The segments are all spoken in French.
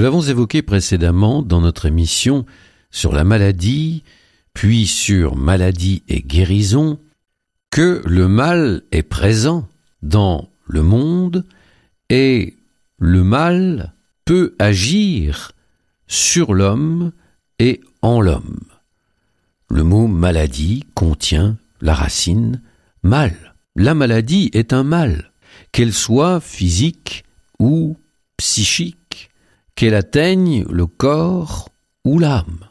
Nous l'avons évoqué précédemment dans notre émission sur la maladie, puis sur maladie et guérison, que le mal est présent dans le monde et le mal peut agir sur l'homme et en l'homme. Le mot maladie contient la racine mal. La maladie est un mal, qu'elle soit physique ou psychique, qu'elle atteigne le corps ou l'âme.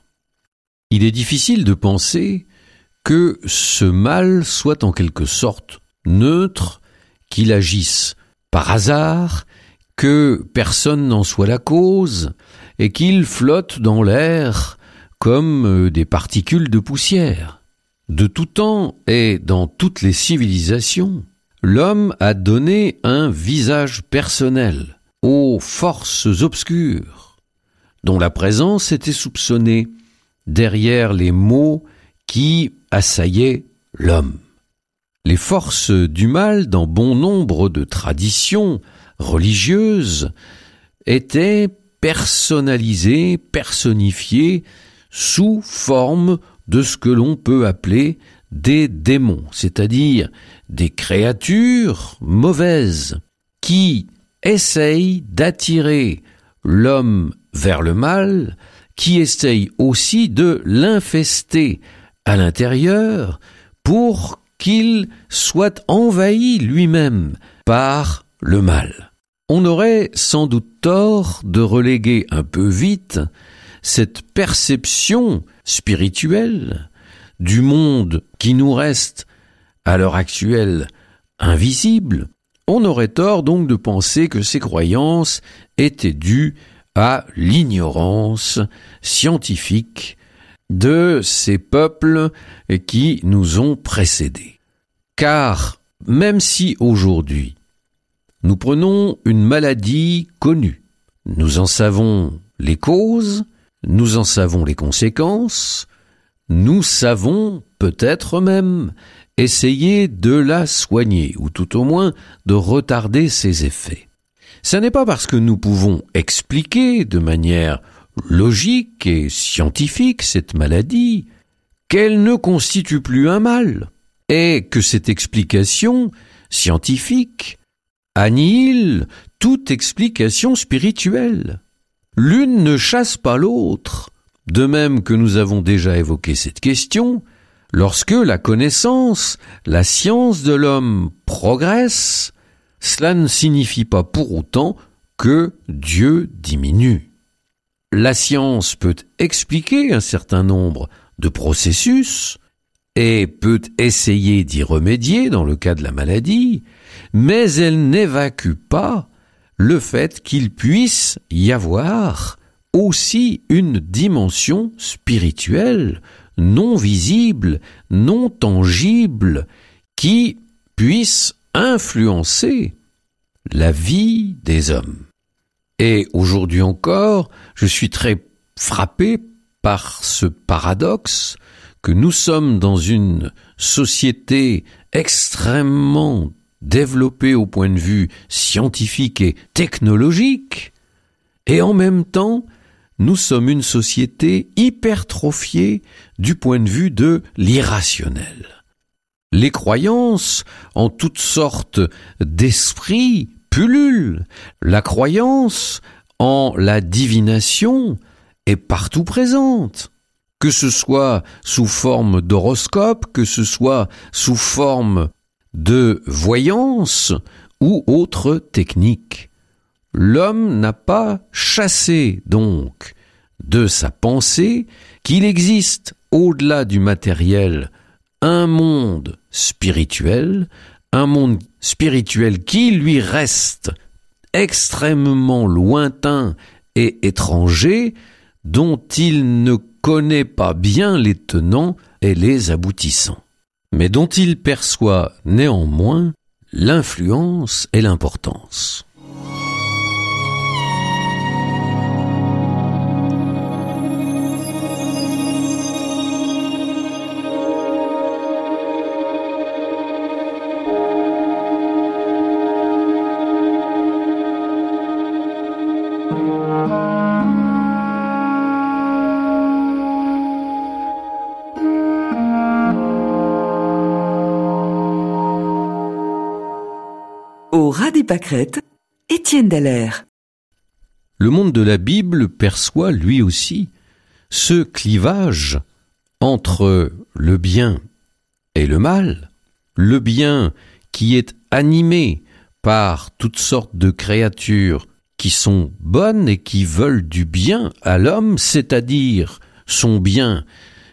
Il est difficile de penser que ce mal soit en quelque sorte neutre, qu'il agisse par hasard, que personne n'en soit la cause, et qu'il flotte dans l'air comme euh, des particules de poussière. De tout temps et dans toutes les civilisations, l'homme a donné un visage personnel aux forces obscures, dont la présence était soupçonnée derrière les maux qui assaillaient l'homme. Les forces du mal, dans bon nombre de traditions religieuses, étaient personnalisées, personnifiées, sous forme de ce que l'on peut appeler des démons, c'est-à-dire des créatures mauvaises qui essayent d'attirer l'homme vers le mal, qui essayent aussi de l'infester à l'intérieur pour qu'il soit envahi lui-même par le mal. On aurait sans doute tort de reléguer un peu vite cette perception spirituelle du monde qui nous reste à l'heure actuelle invisible, on aurait tort donc de penser que ces croyances étaient dues à l'ignorance scientifique de ces peuples qui nous ont précédés. Car même si aujourd'hui nous prenons une maladie connue, nous en savons les causes, nous en savons les conséquences, nous savons peut-être même essayer de la soigner, ou tout au moins de retarder ses effets. Ce n'est pas parce que nous pouvons expliquer de manière logique et scientifique cette maladie qu'elle ne constitue plus un mal, et que cette explication scientifique annihile toute explication spirituelle. L'une ne chasse pas l'autre. De même que nous avons déjà évoqué cette question, lorsque la connaissance, la science de l'homme progresse, cela ne signifie pas pour autant que Dieu diminue. La science peut expliquer un certain nombre de processus et peut essayer d'y remédier dans le cas de la maladie, mais elle n'évacue pas le fait qu'il puisse y avoir aussi une dimension spirituelle, non visible, non tangible, qui puisse influencer la vie des hommes. Et aujourd'hui encore, je suis très frappé par ce paradoxe que nous sommes dans une société extrêmement développé au point de vue scientifique et technologique, et en même temps, nous sommes une société hypertrophiée du point de vue de l'irrationnel. Les croyances en toutes sortes d'esprits pullulent. La croyance en la divination est partout présente. Que ce soit sous forme d'horoscope, que ce soit sous forme de voyance ou autre technique. L'homme n'a pas chassé donc de sa pensée qu'il existe au-delà du matériel un monde spirituel, un monde spirituel qui lui reste extrêmement lointain et étranger dont il ne connaît pas bien les tenants et les aboutissants, mais dont il perçoit néanmoins l'influence et l'importance. Au ras des pâquerettes, Étienne Dallaire. Le monde de la Bible perçoit lui aussi ce clivage entre le bien et le mal, le bien qui est animé par toutes sortes de créatures qui sont bonnes et qui veulent du bien à l'homme, c'est-à-dire son bien,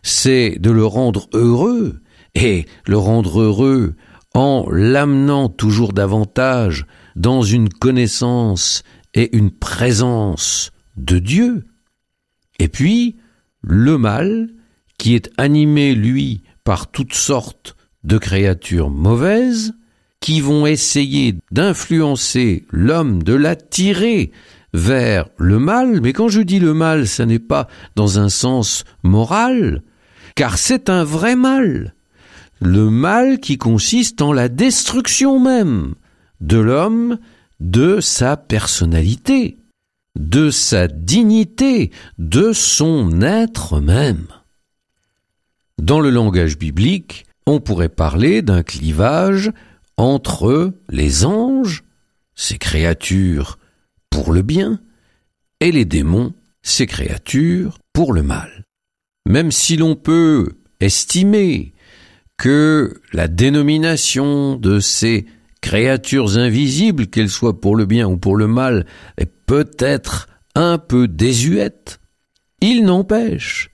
c'est de le rendre heureux, et le rendre heureux en l'amenant toujours davantage dans une connaissance et une présence de Dieu. Et puis, le mal, qui est animé, lui, par toutes sortes de créatures mauvaises, qui vont essayer d'influencer l'homme, de l'attirer vers le mal, mais quand je dis le mal, ça n'est pas dans un sens moral, car c'est un vrai mal le mal qui consiste en la destruction même de l'homme, de sa personnalité, de sa dignité, de son être même. Dans le langage biblique, on pourrait parler d'un clivage entre les anges, ces créatures pour le bien, et les démons, ces créatures pour le mal. Même si l'on peut estimer que la dénomination de ces créatures invisibles, qu'elles soient pour le bien ou pour le mal, est peut-être un peu désuète, il n'empêche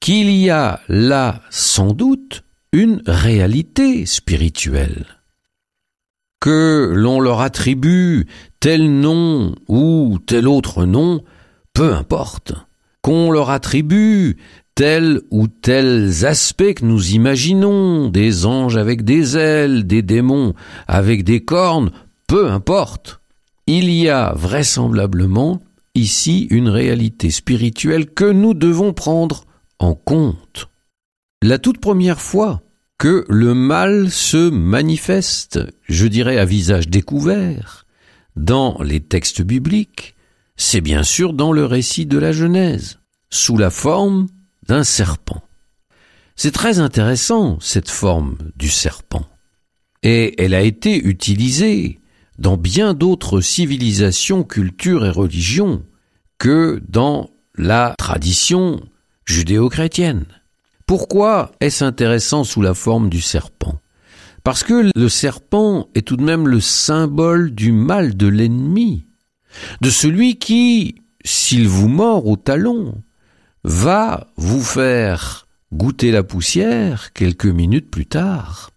qu'il y a là sans doute une réalité spirituelle. Que l'on leur attribue tel nom ou tel autre nom, peu importe. Qu'on leur attribue tels ou tels aspects que nous imaginons, des anges avec des ailes, des démons avec des cornes, peu importe. Il y a vraisemblablement ici une réalité spirituelle que nous devons prendre en compte. La toute première fois que le mal se manifeste, je dirais à visage découvert, dans les textes bibliques, c'est bien sûr dans le récit de la Genèse, sous la forme d'un serpent. C'est très intéressant, cette forme du serpent. Et elle a été utilisée dans bien d'autres civilisations, cultures et religions que dans la tradition judéo-chrétienne. Pourquoi est-ce intéressant sous la forme du serpent? Parce que le serpent est tout de même le symbole du mal de l'ennemi, de celui qui, s'il vous mord au talon, va vous faire goûter la poussière quelques minutes plus tard.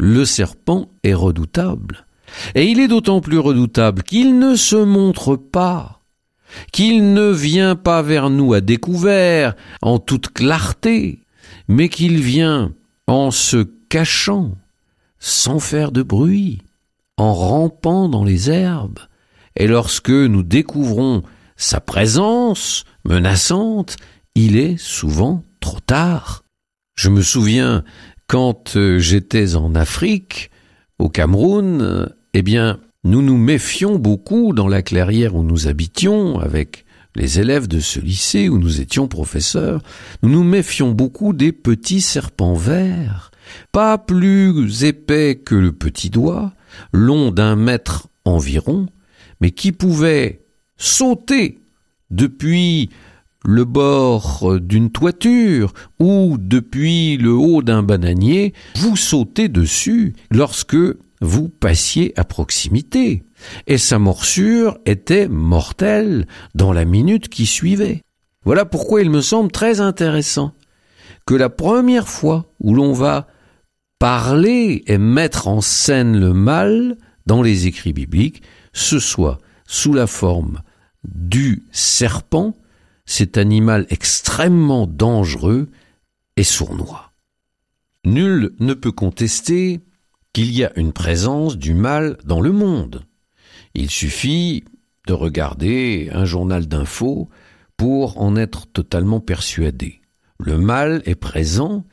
Le serpent est redoutable. Et il est d'autant plus redoutable qu'il ne se montre pas, qu'il ne vient pas vers nous à découvert, en toute clarté, mais qu'il vient en se cachant, sans faire de bruit, en rampant dans les herbes. Et lorsque nous découvrons sa présence menaçante, il est souvent trop tard. Je me souviens quand euh, j'étais en Afrique, au Cameroun, euh, eh bien, nous nous méfions beaucoup dans la clairière où nous habitions avec les élèves de ce lycée où nous étions professeurs, nous nous méfions beaucoup des petits serpents verts, pas plus épais que le petit doigt, long d'un mètre environ, mais qui pouvaient sauter depuis le bord d'une toiture ou depuis le haut d'un bananier, vous sautez dessus lorsque vous passiez à proximité. Et sa morsure était mortelle dans la minute qui suivait. Voilà pourquoi il me semble très intéressant que la première fois où l'on va parler et mettre en scène le mal dans les écrits bibliques, ce soit sous la forme du serpent, cet animal extrêmement dangereux et sournois. Nul ne peut contester qu'il y a une présence du mal dans le monde. Il suffit de regarder un journal d'infos pour en être totalement persuadé. Le mal est présent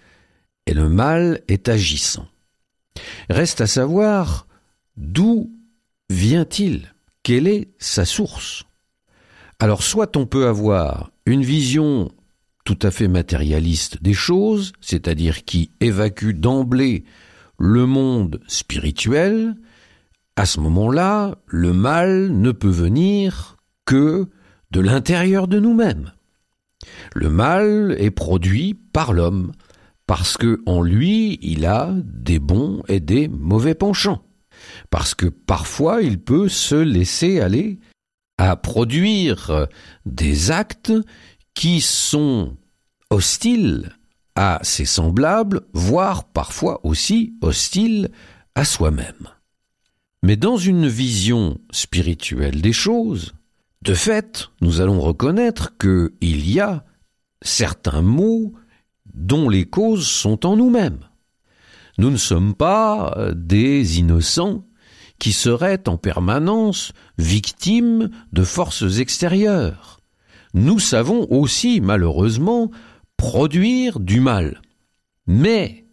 et le mal est agissant. Reste à savoir d'où vient-il Quelle est sa source Alors soit on peut avoir une vision tout à fait matérialiste des choses, c'est-à-dire qui évacue d'emblée le monde spirituel, à ce moment-là, le mal ne peut venir que de l'intérieur de nous-mêmes. Le mal est produit par l'homme, parce que en lui, il a des bons et des mauvais penchants, parce que parfois il peut se laisser aller à produire des actes qui sont hostiles à ses semblables, voire parfois aussi hostiles à soi-même. Mais dans une vision spirituelle des choses, de fait, nous allons reconnaître qu'il y a certains maux dont les causes sont en nous-mêmes. Nous ne sommes pas euh, des innocents qui seraient en permanence victimes de forces extérieures. Nous savons aussi, malheureusement, produire du mal. Mais,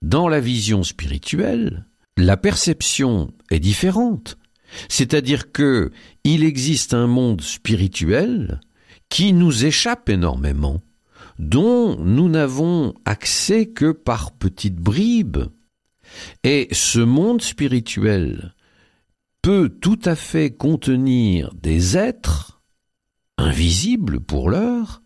dans la vision spirituelle, la perception est différente. C'est-à-dire que il existe un monde spirituel qui nous échappe énormément, dont nous n'avons accès que par petites bribes. Et ce monde spirituel peut tout à fait contenir des êtres invisibles pour l'heure,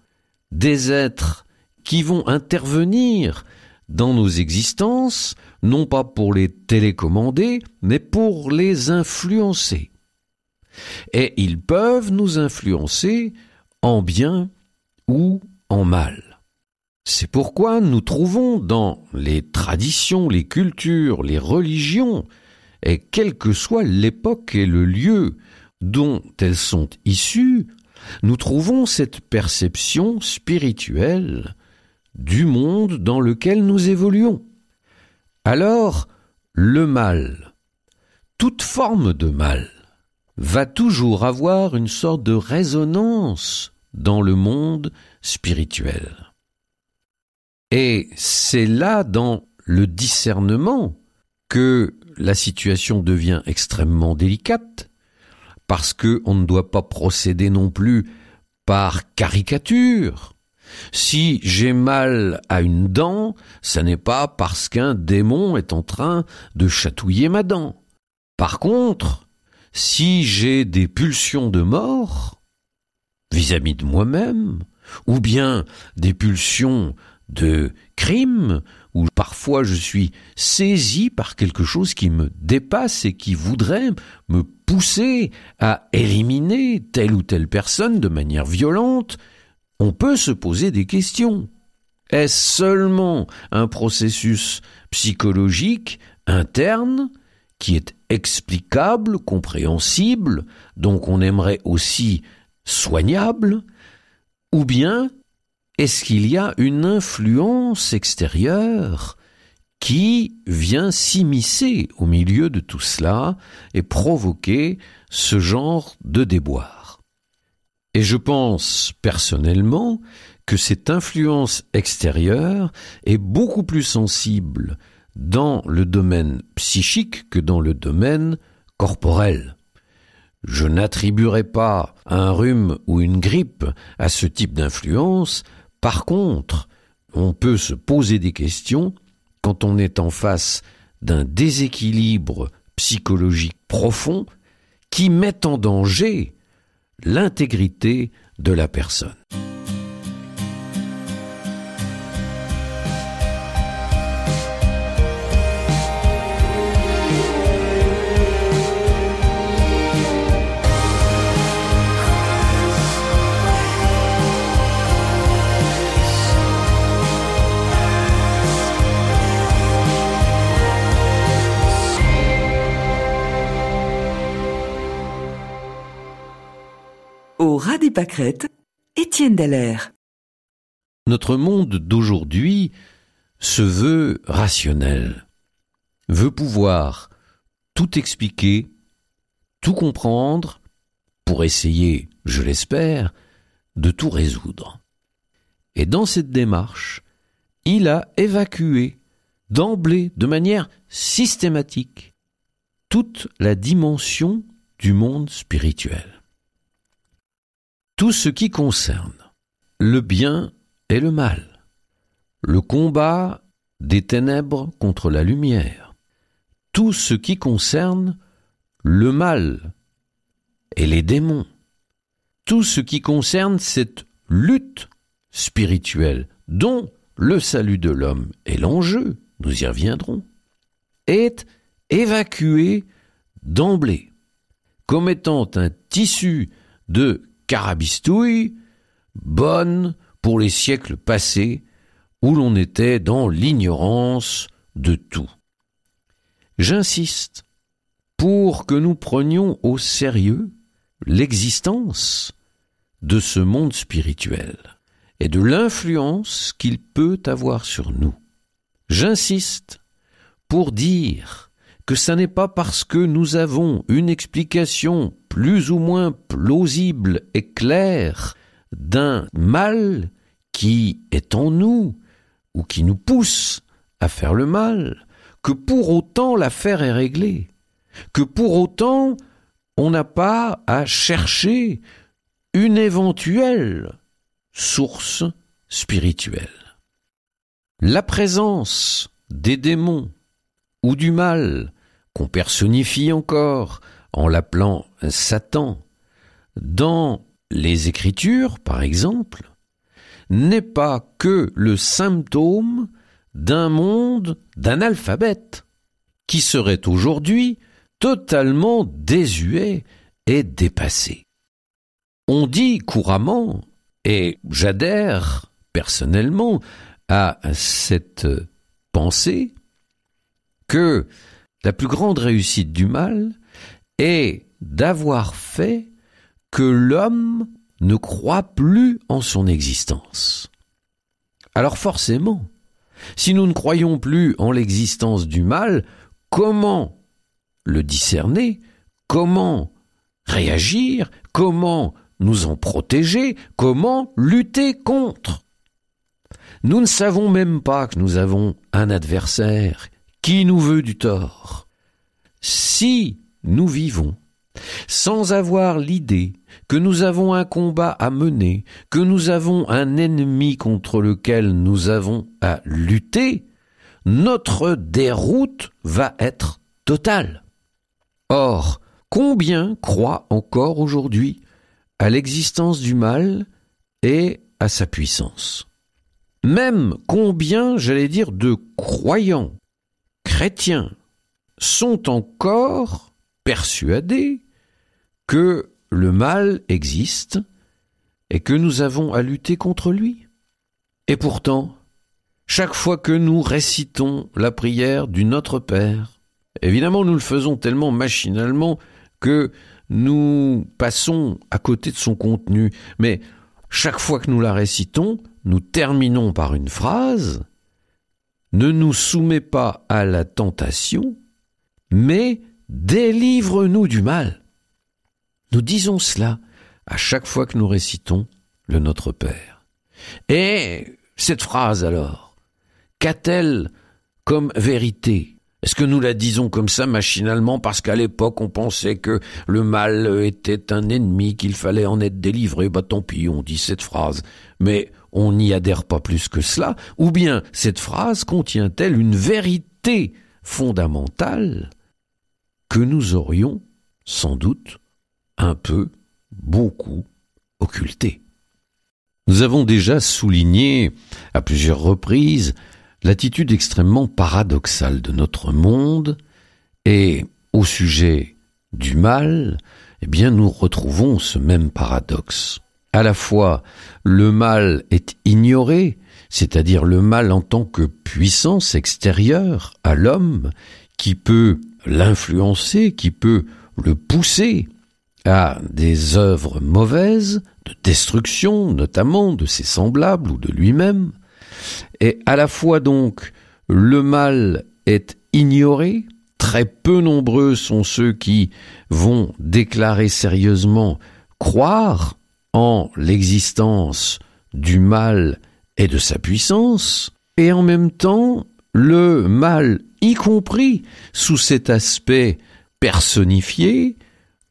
des êtres qui vont intervenir dans nos existences, non pas pour les télécommander, mais pour les influencer. Et ils peuvent nous influencer en bien ou en mal. C'est pourquoi nous trouvons dans les traditions, les cultures, les religions, et quelle que soit l'époque et le lieu dont elles sont issues, nous trouvons cette perception spirituelle du monde dans lequel nous évoluons. Alors, le mal, toute forme de mal, va toujours avoir une sorte de résonance dans le monde spirituel. Et c'est là, dans le discernement, que la situation devient extrêmement délicate, parce que on ne doit pas procéder non plus par caricature. Si j'ai mal à une dent, ça n'est pas parce qu'un démon est en train de chatouiller ma dent. Par contre, si j'ai des pulsions de mort vis-à-vis de moi-même, ou bien des pulsions de crime, où parfois je suis saisi par quelque chose qui me dépasse et qui voudrait me pousser à éliminer telle ou telle personne de manière violente, on peut se poser des questions. Est-ce seulement un processus psychologique interne qui est explicable, compréhensible, donc on aimerait aussi soignable, ou bien est-ce qu'il y a une influence extérieure qui vient s'immiscer au milieu de tout cela et provoquer ce genre de déboire Et je pense personnellement que cette influence extérieure est beaucoup plus sensible dans le domaine psychique que dans le domaine corporel. Je n'attribuerai pas un rhume ou une grippe à ce type d'influence. Par contre, on peut se poser des questions quand on est en face d'un déséquilibre psychologique profond qui met en danger l'intégrité de la personne. Étienne. Notre monde d'aujourd'hui se veut rationnel, veut pouvoir tout expliquer, tout comprendre, pour essayer, je l'espère, de tout résoudre. Et dans cette démarche, il a évacué d'emblée, de manière systématique, toute la dimension du monde spirituel. Tout ce qui concerne le bien et le mal, le combat des ténèbres contre la lumière, tout ce qui concerne le mal et les démons, tout ce qui concerne cette lutte spirituelle dont le salut de l'homme est l'enjeu, nous y reviendrons, est évacué d'emblée comme étant un tissu de carabistouille bonne pour les siècles passés où l'on était dans l'ignorance de tout. J'insiste pour que nous prenions au sérieux l'existence de ce monde spirituel et de l'influence qu'il peut avoir sur nous. J'insiste pour dire que ce n'est pas parce que nous avons une explication plus ou moins plausible et claire d'un mal qui est en nous ou qui nous pousse à faire le mal, que pour autant l'affaire est réglée, que pour autant on n'a pas à chercher une éventuelle source spirituelle. La présence des démons ou du mal qu'on personnifie encore en l'appelant Satan dans les Écritures, par exemple, n'est pas que le symptôme d'un monde d'un alphabète qui serait aujourd'hui totalement désuet et dépassé. On dit couramment, et j'adhère personnellement à cette pensée, que la plus grande réussite du mal est d'avoir fait que l'homme ne croit plus en son existence. Alors forcément, si nous ne croyons plus en l'existence du mal, comment le discerner Comment réagir Comment nous en protéger Comment lutter contre? Nous ne savons même pas que nous avons un adversaire qui nous veut du tort? Si nous vivons sans avoir l'idée que nous avons un combat à mener, que nous avons un ennemi contre lequel nous avons à lutter, notre déroute va être totale. Or, combien croient encore aujourd'hui à l'existence du mal et à sa puissance? Même combien, j'allais dire, de croyants chrétiens sont encore persuadés que le mal existe et que nous avons à lutter contre lui. Et pourtant, chaque fois que nous récitons la prière du Notre Père, évidemment nous le faisons tellement machinalement que nous passons à côté de son contenu, mais chaque fois que nous la récitons, nous terminons par une phrase Ne nous soumets pas à la tentation, mais délivre-nous du mal. Nous disons cela à chaque fois que nous récitons le Notre Père. Et cette phrase alors, qu'a-t-elle comme vérité? Est-ce que nous la disons comme ça machinalement parce qu'à l'époque on pensait que le mal était un ennemi, qu'il fallait en être délivré? Bah tant pis, on dit cette phrase. Mais on n'y adhère pas plus que cela. Ou bien cette phrase contient-elle une vérité fondamentale que nous aurions sans doute un peu, beaucoup occulté. Nous avons déjà souligné à plusieurs reprises l'attitude extrêmement paradoxale de notre monde et au sujet du mal, eh bien nous retrouvons ce même paradoxe. À la fois le mal est ignoré, c'est-à-dire le mal en tant que puissance extérieure à l'homme qui peut l'influencer, qui peut le pousser à des œuvres mauvaises, de destruction notamment de ses semblables ou de lui-même, et à la fois donc le mal est ignoré, très peu nombreux sont ceux qui vont déclarer sérieusement croire en l'existence du mal et de sa puissance, et en même temps le mal, y compris sous cet aspect personnifié,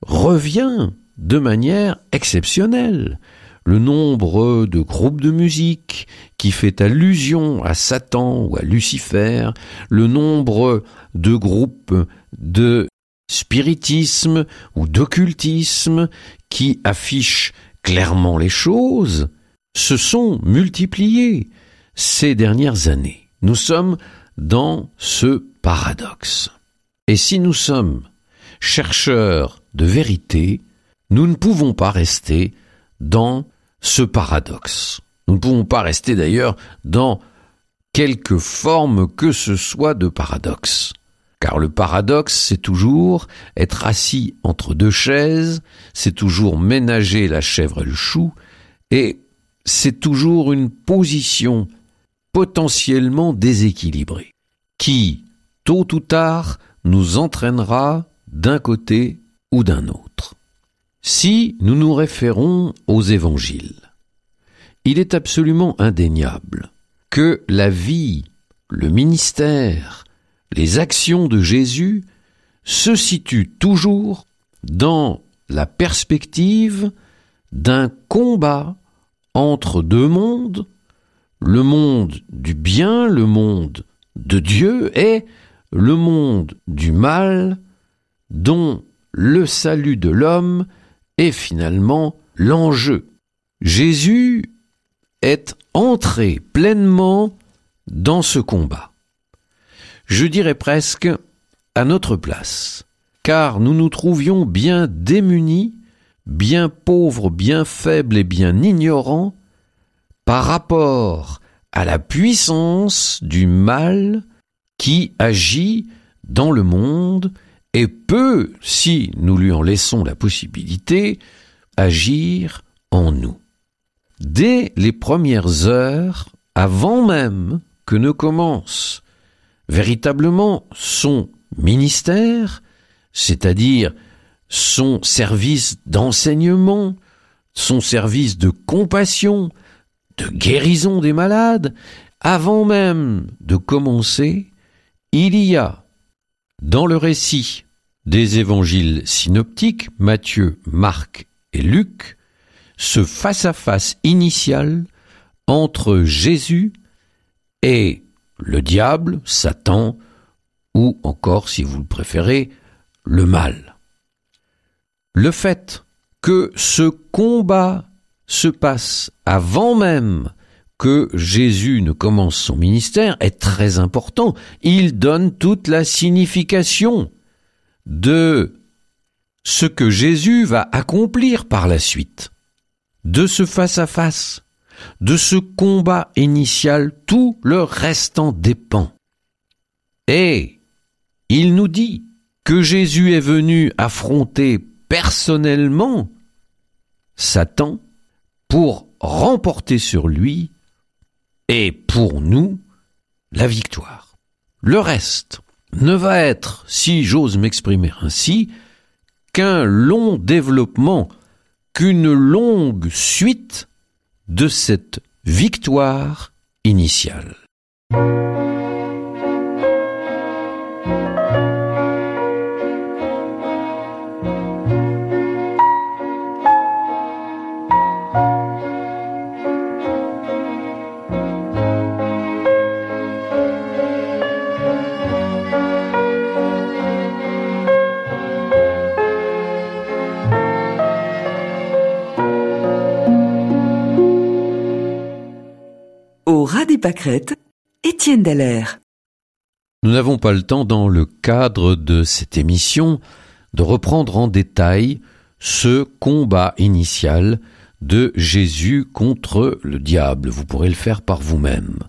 revient de manière exceptionnelle. Le nombre de groupes de musique qui fait allusion à Satan ou à Lucifer, le nombre de groupes de spiritisme ou d'occultisme qui affichent clairement les choses, se sont multipliés ces dernières années. Nous sommes dans ce paradoxe. Et si nous sommes chercheurs de vérité, nous ne pouvons pas rester dans ce paradoxe. Nous ne pouvons pas rester d'ailleurs dans quelque forme que ce soit de paradoxe. Car le paradoxe, c'est toujours être assis entre deux chaises, c'est toujours ménager la chèvre et le chou, et c'est toujours une position potentiellement déséquilibrée, qui, tôt ou tard, nous entraînera d'un côté ou d'un autre. Si nous nous référons aux évangiles, il est absolument indéniable que la vie, le ministère, les actions de Jésus se situent toujours dans la perspective d'un combat entre deux mondes, le monde du bien, le monde de Dieu et le monde du mal dont le salut de l'homme est finalement l'enjeu. Jésus est entré pleinement dans ce combat. Je dirais presque à notre place, car nous nous trouvions bien démunis, bien pauvres, bien faibles et bien ignorants par rapport à la puissance du mal qui agit dans le monde et peut, si nous lui en laissons la possibilité, agir en nous. Dès les premières heures, avant même que ne commence véritablement son ministère, c'est-à-dire son service d'enseignement, son service de compassion, de guérison des malades, avant même de commencer, il y a dans le récit des évangiles synoptiques, Matthieu, Marc et Luc, ce face-à-face initial entre Jésus et le diable, Satan, ou encore, si vous le préférez, le mal. Le fait que ce combat se passe avant même que Jésus ne commence son ministère est très important. Il donne toute la signification de ce que Jésus va accomplir par la suite. De ce face-à-face, de ce combat initial, tout le restant dépend. Et il nous dit que Jésus est venu affronter personnellement Satan pour remporter sur lui et pour nous la victoire. Le reste ne va être, si j'ose m'exprimer ainsi, qu'un long développement, qu'une longue suite de cette victoire initiale. Étienne Dallaire. Nous n'avons pas le temps, dans le cadre de cette émission, de reprendre en détail ce combat initial de Jésus contre le diable. Vous pourrez le faire par vous-même.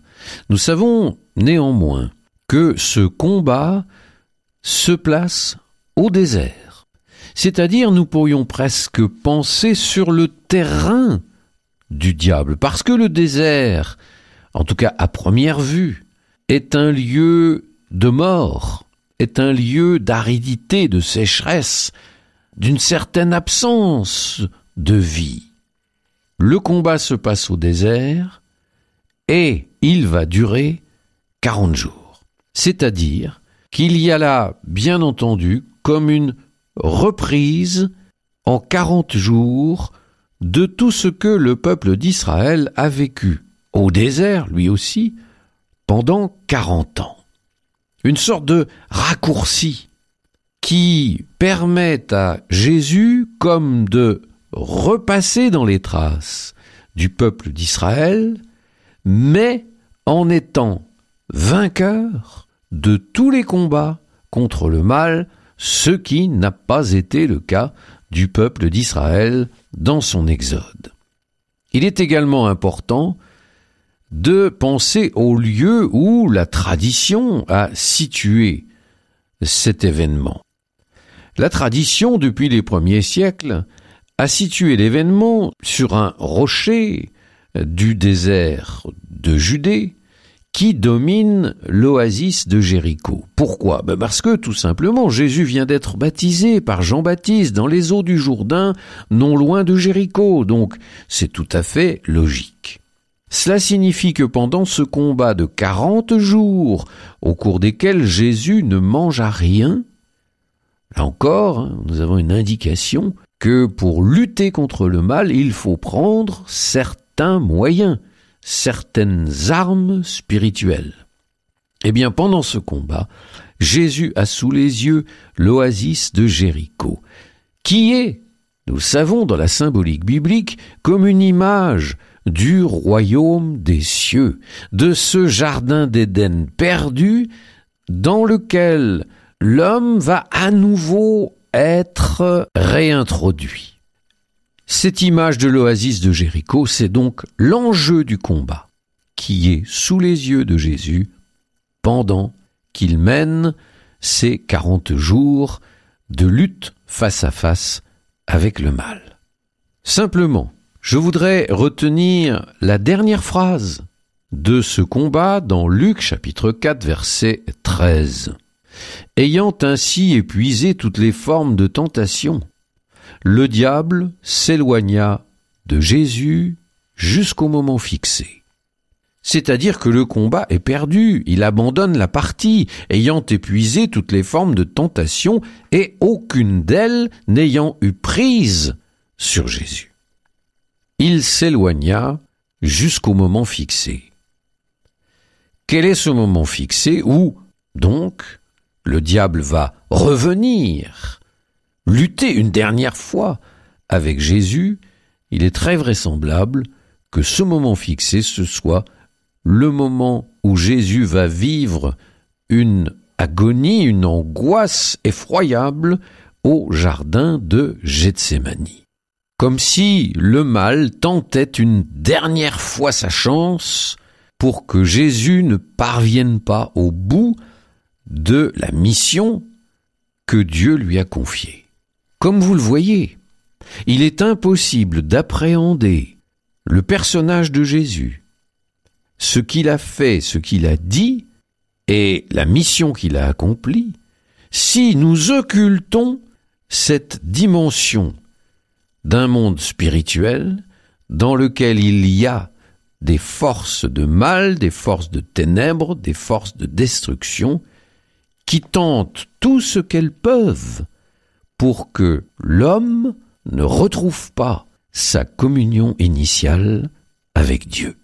Nous savons néanmoins que ce combat se place au désert. C'est-à-dire, nous pourrions presque penser sur le terrain du diable, parce que le désert, en tout cas à première vue, est un lieu de mort, est un lieu d'aridité, de sécheresse, d'une certaine absence de vie. Le combat se passe au désert et il va durer 40 jours. C'est-à-dire qu'il y a là, bien entendu, comme une reprise en 40 jours de tout ce que le peuple d'Israël a vécu au désert, lui aussi, pendant 40 ans. Une sorte de raccourci qui permet à Jésus comme de repasser dans les traces du peuple d'Israël, mais en étant vainqueur de tous les combats contre le mal, ce qui n'a pas été le cas du peuple d'Israël dans son exode. Il est également important de penser au lieu où la tradition a situé cet événement. La tradition, depuis les premiers siècles, a situé l'événement sur un rocher du désert de Judée qui domine l'oasis de Jéricho. Pourquoi? Ben Parce que tout simplement Jésus vient d'être baptisé par Jean-Baptiste dans les eaux du Jourdain, non loin de Jéricho, donc c'est tout à fait logique. Cela signifie que pendant ce combat de quarante jours, au cours desquels Jésus ne mangea rien, là encore, hein, nous avons une indication que pour lutter contre le mal, il faut prendre certains moyens certaines armes spirituelles. Eh bien, pendant ce combat, Jésus a sous les yeux l'oasis de Jéricho, qui est, nous savons dans la symbolique biblique, comme une image du royaume des cieux, de ce jardin d'Éden perdu dans lequel l'homme va à nouveau être réintroduit. Cette image de l'oasis de Jéricho, c'est donc l'enjeu du combat qui est sous les yeux de Jésus pendant qu'il mène ces quarante jours de lutte face à face avec le mal. Simplement, je voudrais retenir la dernière phrase de ce combat dans Luc chapitre 4 verset 13. Ayant ainsi épuisé toutes les formes de tentation, le diable s'éloigna de Jésus jusqu'au moment fixé. C'est-à-dire que le combat est perdu, il abandonne la partie, ayant épuisé toutes les formes de tentation et aucune d'elles n'ayant eu prise sur Jésus. Il s'éloigna jusqu'au moment fixé. Quel est ce moment fixé où, donc, le diable va revenir lutter une dernière fois avec Jésus, il est très vraisemblable que ce moment fixé, ce soit le moment où Jésus va vivre une agonie, une angoisse effroyable au jardin de Gethsemane. Comme si le mal tentait une dernière fois sa chance pour que Jésus ne parvienne pas au bout de la mission que Dieu lui a confiée. Comme vous le voyez, il est impossible d'appréhender le personnage de Jésus, ce qu'il a fait, ce qu'il a dit, et la mission qu'il a accomplie, si nous occultons cette dimension d'un monde spirituel dans lequel il y a des forces de mal, des forces de ténèbres, des forces de destruction, qui tentent tout ce qu'elles peuvent pour que l'homme ne retrouve pas sa communion initiale avec Dieu.